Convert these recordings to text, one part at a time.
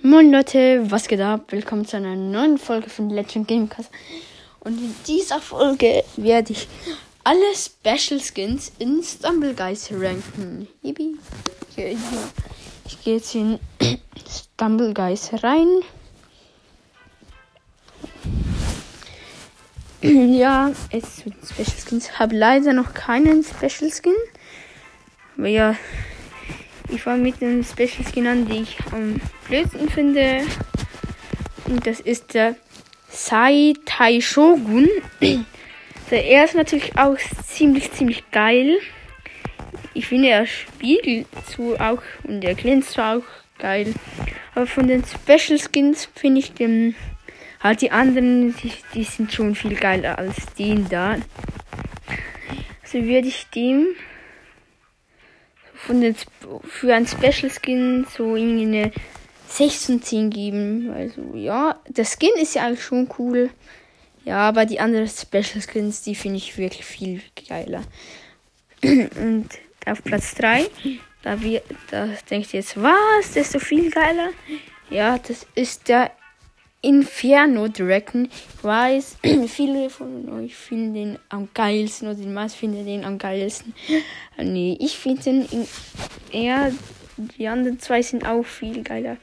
Moin Leute, was geht ab? Willkommen zu einer neuen Folge von Legend Gamecast. Und in dieser Folge werde ich alle Special Skins in Stumble Guys ranken. Yippie. Ich gehe jetzt in Stumble Guys rein. ja, es wird Special Skins. Habe leider noch keinen Special Skin. Aber ja, ich fange mit dem Special Skin an, die ich am blödsten finde. Und das ist der Sai Tai Shogun. Der ist natürlich auch ziemlich, ziemlich geil. Ich finde, er spiegelt zu auch und er glänzt auch geil. Aber von den Special Skins finde ich den Halt die anderen, die, die sind schon viel geiler als den da. Also würde ich dem von den, für ein Special Skin so irgendwie eine 6 von 10 geben. Also ja, der Skin ist ja eigentlich schon cool. Ja, aber die anderen Special Skins, die finde ich wirklich viel geiler. Und auf Platz 3, da, wir, da denkt ihr jetzt, was, das ist so viel geiler? Ja, das ist der Inferno Dragon. Weiß, viele von euch finden den am geilsten oder die meisten finden den am geilsten. Nee, ich finde den eher, die anderen zwei sind auch viel geiler.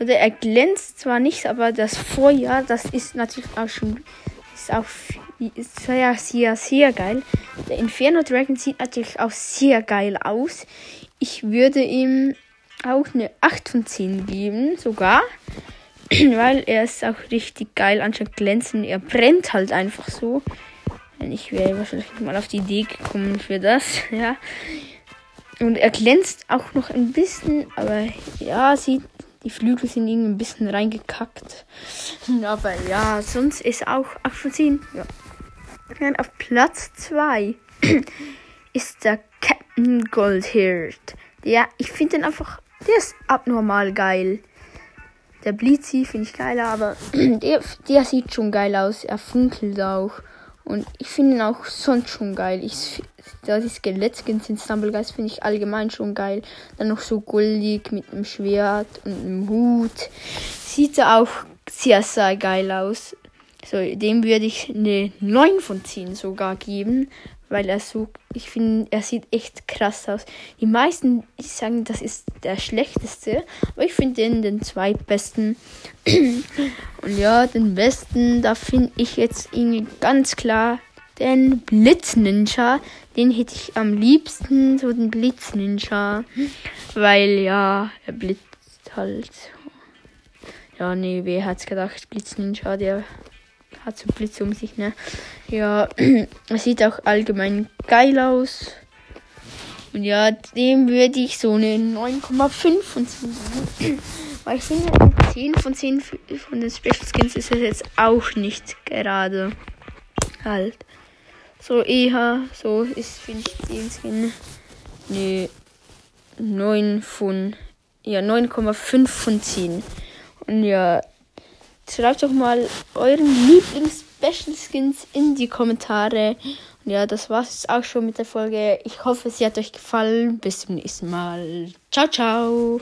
Oder er glänzt zwar nicht, aber das Vorjahr, das ist natürlich auch schon, ist auch ist sehr, sehr, sehr geil. Der Inferno Dragon sieht natürlich auch sehr geil aus. Ich würde ihm auch eine 8 von 10 geben, sogar. weil er ist auch richtig geil anstatt glänzen. Er brennt halt einfach so. Ich wäre wahrscheinlich mal auf die Idee gekommen für das, ja. Und er glänzt auch noch ein bisschen, aber ja, sieht, die Flügel sind irgendwie ein bisschen reingekackt. Aber ja, sonst ist auch 8 von 10. Ja. Auf Platz 2 ist der Captain Goldhirt. Ja, ich finde den einfach, der ist abnormal geil. Der Blitzy finde ich geiler, aber der, der sieht schon geil aus. Er funkelt auch. Und ich finde ihn auch sonst schon geil. Ich, da die Skelettskins in Stumblegeist finde ich allgemein schon geil. Dann noch so goldig mit einem Schwert und einem Hut. Sieht er auch sehr, sehr geil aus. So, dem würde ich eine 9 von 10 sogar geben weil er so, ich finde, er sieht echt krass aus. Die meisten sagen, das ist der schlechteste, aber ich finde den den zweitbesten. Und ja, den besten, da finde ich jetzt irgendwie ganz klar den Blitz-Ninja. Den hätte ich am liebsten, so den Blitz-Ninja. Weil ja, er blitzt halt. Ja, nee, wer hat's gedacht? Blitz-Ninja, der hat so Blitz um sich, ne? Ja, es sieht auch allgemein geil aus. Und ja, dem würde ich so eine 9,5 von 10 geben. Weil ich finde, 10 von 10 von den Special Skins ist es jetzt auch nicht gerade. Halt. So eher, so ist, finde ich, den Skin. Ne, 9 von, ja, 9,5 von 10. Und ja, schreibt doch mal euren Lieblings-Special Skins in die Kommentare. Und ja, das war's jetzt auch schon mit der Folge. Ich hoffe, sie hat euch gefallen. Bis zum nächsten Mal. Ciao, ciao.